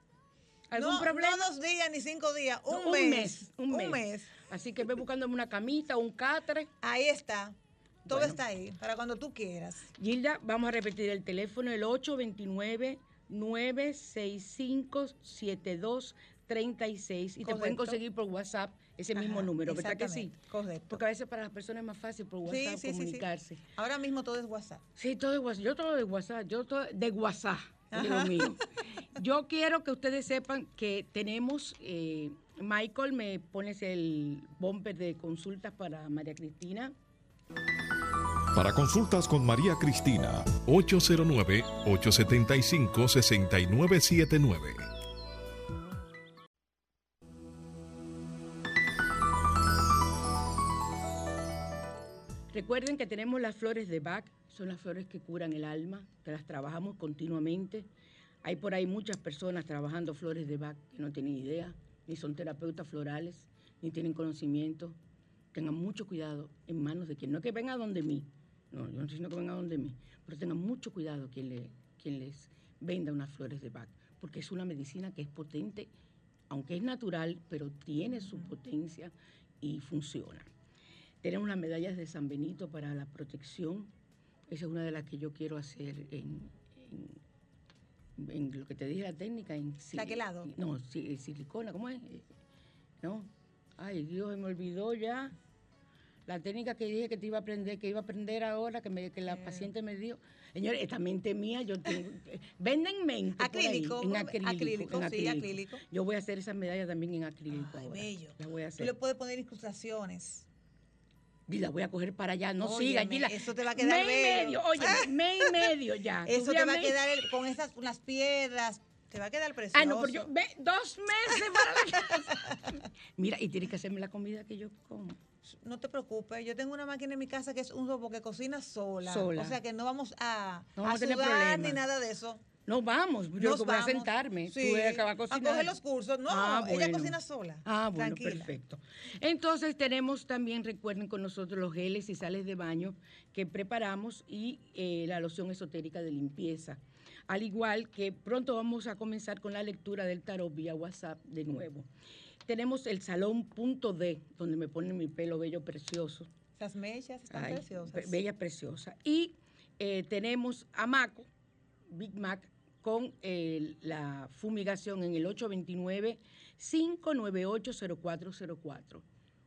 ¿Algún no, problema? no dos días ni cinco días. Un, No, mes. Un mes. Así que ve buscándome una camita, un catre. Ahí está. Todo Bueno. está ahí. Para cuando tú quieras. Gilda, vamos a repetir el teléfono, el 829-965-7236. Y te pueden Correcto. conseguir por WhatsApp ese mismo Ajá, número, ¿verdad que sí? Correcto. Porque a veces para las personas es más fácil por WhatsApp sí, sí, sí. comunicarse. Ahora mismo todo es WhatsApp. Sí, todo de WhatsApp. Yo todo de WhatsApp. Yo todo de WhatsApp. Lo Ajá. mío. Yo quiero que ustedes sepan que tenemos. eh, Michael, me pones el bumper de consultas para María Cristina. Para consultas con María Cristina, 809-875-6979. Recuerden que tenemos las flores de Bach, son las flores que curan el alma, que las trabajamos continuamente. Hay por ahí muchas personas trabajando flores de Bach que no tienen idea, ni son terapeutas florales, ni tienen conocimiento. Tengan mucho cuidado en manos de quien, no que venga donde mí, no, yo no estoy diciendo que venga donde mí, pero tengan mucho cuidado quien, le, quien les venda unas flores de Bach, porque es una medicina que es potente aunque es natural, pero tiene su potencia y funciona. Tenemos las medallas de San Benito para la protección. Esa es una de las que yo quiero hacer en, en- en lo que te dije, la técnica. En ¿Taquelado? No, si- silicona, ¿cómo es? Eh, No. Ay, Dios, me olvidó ya. La técnica que dije que te iba a aprender, que iba a aprender ahora, que, me- que la paciente me dio. Señores, esta mente mía, yo tengo. eh, Venden mente. Acrílico, en acrílico. Acrílico, en sí, acrílico. Yo voy a hacer esas medallas también en acrílico Ay, ahora. bello. Las voy a Tú hacer. le puedes poner incrustaciones. Y la voy a coger para allá. No Óyeme, sigan, Gila. eso te va a quedar Mes y bello. medio, oye, mes y medio ya. Eso te va a quedar el- con esas unas piedras. Te va a quedar precioso. Ah, no, pero yo, ve, dos meses para la casa. Mira, y tienes que hacerme la comida que yo como. No te preocupes, yo tengo una máquina en mi casa que es un robot que cocina sola. Sola. O sea que no vamos a, No vamos a sudar problemas. ni nada de eso. No vamos, yo Nos voy a sentarme. Sí, Tú a coger los cursos. No, Ah, ella bueno. cocina sola. Ah, bueno, Tranquila. perfecto. Entonces tenemos también, recuerden con nosotros los geles y sales de baño que preparamos y eh, la loción esotérica de limpieza. Al igual que pronto vamos a comenzar con la lectura del tarot vía WhatsApp de nuevo. Tenemos el salón punto D, donde me ponen mi pelo bello precioso. Esas mechas están Ay, preciosas. be- Bella preciosa. Y eh, tenemos a Maco, Big Mac, con eh, la fumigación en el 829-598-0404.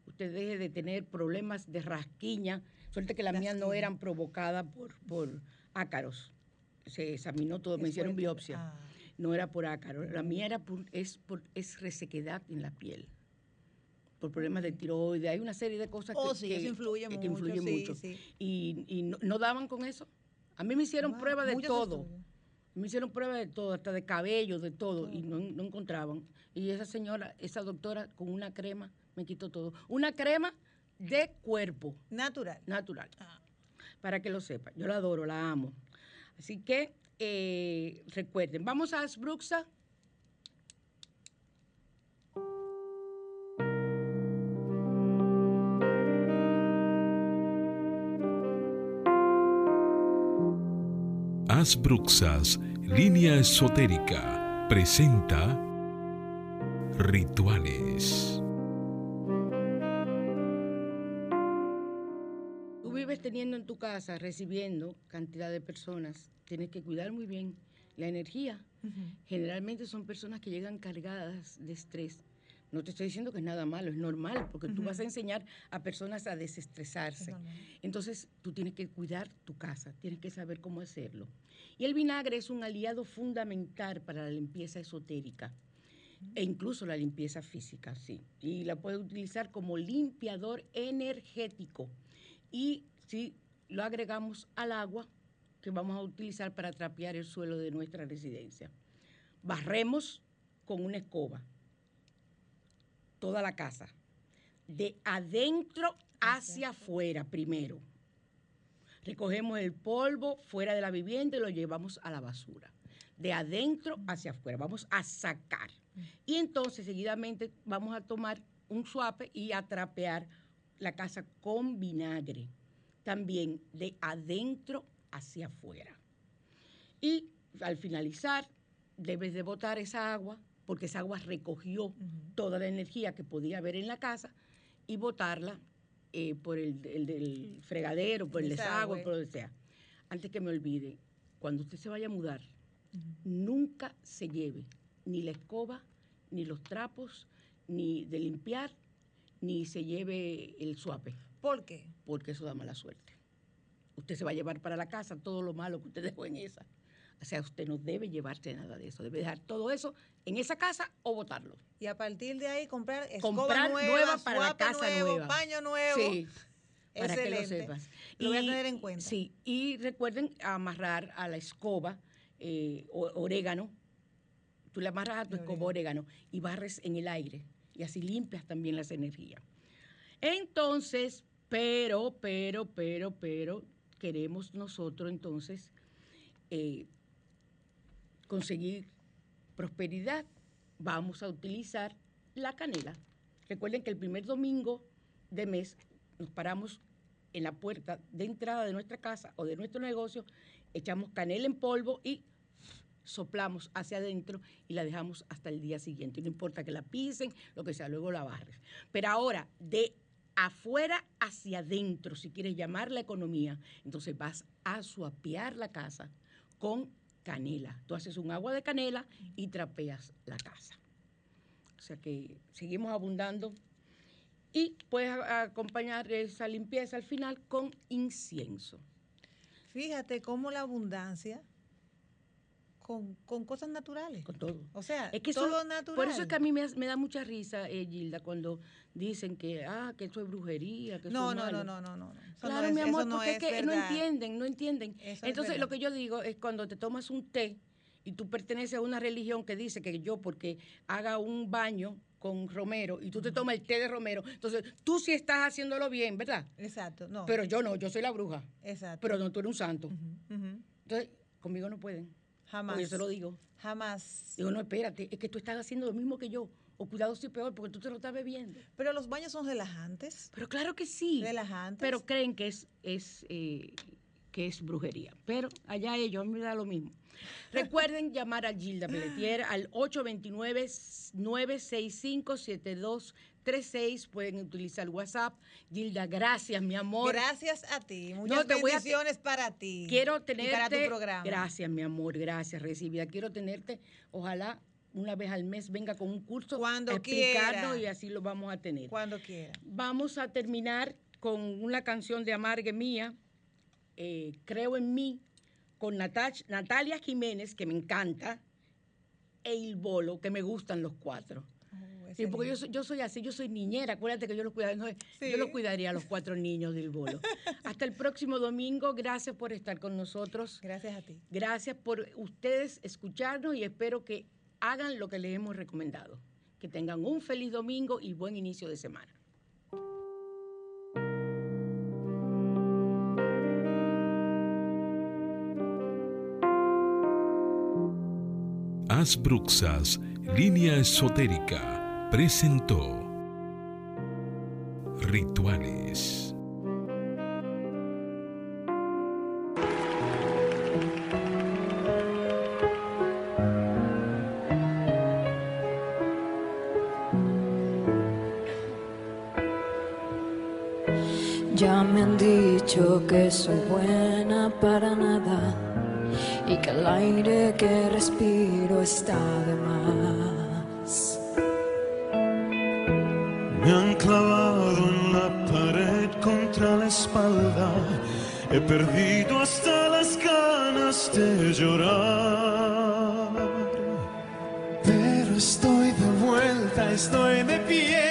Usted deje de tener problemas de rasquiña. Suerte que las mías no eran provocadas por, por ácaros. Se examinó todo, me hicieron biopsia. Ah. No era por ácaro. La mía era por, es, por, es resequedad en la piel. Por problemas de tiroides. Hay una serie de cosas Oh, que, sí, que- eso influye que mucho, influyen sí, mucho. sí. Y, y no, no daban con eso. A mí me hicieron Wow, pruebas de todo. estudios. Me hicieron pruebas de todo, hasta de cabello, de todo, y no, no encontraban. Y esa señora, esa doctora, con una crema, me quitó todo. Una crema de cuerpo Natural. natural, Ah. para que lo sepan. Yo la adoro, la amo. Así que eh, recuerden, vamos a Asbruxa. Asbruxas, línea esotérica, presenta Rituales. Tú vives teniendo en tu casa, recibiendo cantidad de personas. Tienes que cuidar muy bien la energía. Generalmente son personas que llegan cargadas de estrés. No te estoy diciendo que es nada malo, es normal, porque tú vas a enseñar a personas a desestresarse. Entonces, tú tienes que cuidar tu casa, tienes que saber cómo hacerlo. Y el vinagre es un aliado fundamental para la limpieza esotérica e incluso la limpieza física, sí. Y la puedes utilizar como limpiador energético. Y si lo agregamos al agua que vamos a utilizar para trapear el suelo de nuestra residencia. Barremos con una escoba toda la casa, de adentro hacia afuera primero. Recogemos el polvo fuera de la vivienda y lo llevamos a la basura. De adentro hacia afuera, vamos a sacar. Y entonces seguidamente vamos a tomar un suape y a trapear la casa con vinagre. También de adentro hacia afuera. Y al finalizar, debes de botar esa agua, porque esa agua recogió toda la energía que podía haber en la casa, y botarla eh, por el, el del fregadero, por el desagüe, Desagüe. por donde sea. Antes que me olvide, cuando usted se vaya a mudar, nunca se lleve ni la escoba, ni los trapos, ni de limpiar, ni se lleve el suape, ¿Por qué? porque eso da mala suerte. Usted se va a llevar para la casa todo lo malo que usted dejó en esa. O sea, usted no debe llevarse nada de eso, debe dejar todo eso en esa casa o botarlo. Y a partir de ahí comprar escoba Comprar nueva, nueva para la casa nuevo, nueva. paño nuevo. Sí, para que lo Excelente. sepas. Lo voy a tener en cuenta. Sí, y recuerden amarrar a la escoba eh, orégano. Tú le amarras a tu escoba orégano y barres en el aire. Y así limpias también las energías. Entonces, pero, pero, pero, pero, queremos nosotros entonces eh, conseguir prosperidad. Vamos a utilizar la canela. Recuerden que el primer domingo de mes nos paramos en la puerta de entrada de nuestra casa o de nuestro negocio, echamos canela en polvo y soplamos hacia adentro y la dejamos hasta el día siguiente. No importa que la pisen, lo que sea, luego la barres. Pero ahora, de afuera hacia adentro, si quieres llamar la economía, entonces vas a suapear la casa con canela. Tú haces un agua de canela y trapeas la casa. O sea que seguimos abundando y puedes acompañar esa limpieza al final con incienso. Fíjate cómo la abundancia con, con cosas naturales. Con todo. O sea, Es que eso- todo natural. Por eso es que a mí me, me da mucha risa, eh, Gilda, cuando dicen que, ah, que eso es brujería, que eso no, es no, malo. no, no, no, no. Eso Claro, no es, mi amor, eso no porque es es que no entienden, no entienden. Eso es Entonces, lo que yo digo es cuando te tomas un té y tú perteneces a una religión que dice que yo, porque haga un baño con romero y tú te tomas el té de romero, entonces tú sí estás haciéndolo bien, ¿verdad? Exacto, no. Pero yo no, yo soy la bruja. exacto. Pero no, tú eres un santo. Entonces, conmigo no pueden. Jamás. Porque yo se lo digo. Jamás. Digo, no, espérate, es que tú estás haciendo lo mismo que yo. O cuidado si peor, porque tú te lo estás bebiendo. Pero los baños son relajantes. Pero claro que sí. Relajantes. Pero creen que es, es, eh, que es brujería. Pero allá ellos, a mí me da lo mismo. Recuerden llamar a Gilda Pelletier al 829-965-7236. Pueden utilizar WhatsApp. Gilda, gracias, mi amor. Gracias a ti. Muchas te voy a- para ti. Quiero Y tenerte. para tu programa. Gracias, mi amor, gracias, recibida. Quiero tenerte, ojalá una vez al mes venga con un curso Cuando explicarnos quiera. y así lo vamos a tener. Cuando quiera. Vamos a terminar con una canción de Amargue mía, eh, Creo en mí, con Natach- Natalia Jiménez, que me encanta, e Il Bolo, que me gustan los cuatro. Sí, porque yo yo soy así, yo soy niñera, acuérdate que yo los cuidaría, no, Sí. yo los cuidaría a los cuatro niños del bolo. Hasta el próximo domingo, gracias por estar con nosotros. Gracias a ti. Gracias por ustedes escucharnos y espero que hagan lo que les hemos recomendado. Que tengan un feliz domingo y buen inicio de semana. Asbruxas, línea esotérica, presentó Rituales. He perdido hasta las ganas de llorar. Pero estoy de vuelta, estoy de pie